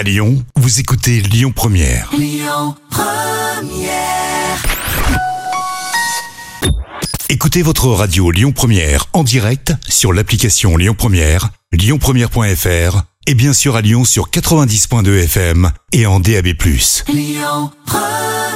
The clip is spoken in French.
À Lyon, vous écoutez Lyon Première. Lyon Première. Écoutez votre radio Lyon Première en direct sur l'application Lyon Première, lyonpremière.fr et bien sûr à Lyon sur 90.2 FM et en DAB+. Lyon Première